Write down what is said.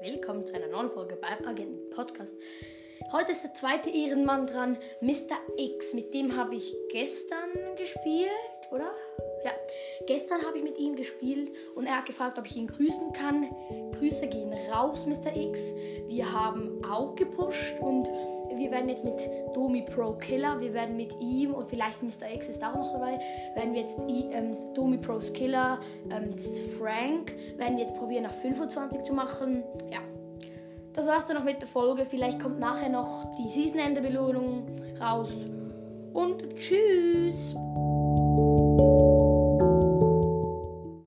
willkommen zu einer neuen Folge beim Agenten Podcast. Heute ist der zweite Ehrenmann dran, Mr. X. Mit dem habe ich gestern gespielt, oder? Ja, gestern habe ich mit ihm gespielt und er hat gefragt, ob ich ihn grüßen kann. Grüße gehen raus, Mr. X. Wir haben auch gepusht und wir werden jetzt mit Domi Pro Killer, wir werden mit ihm und vielleicht Mr. X ist auch noch dabei, werden wir jetzt ähm, Domi Pros Killer, ähm, Frank, werden wir jetzt probieren nach 25 zu machen. Ja, das war's dann noch mit der Folge. Vielleicht kommt nachher noch die Season-Ende-Belohnung raus. Und tschüss!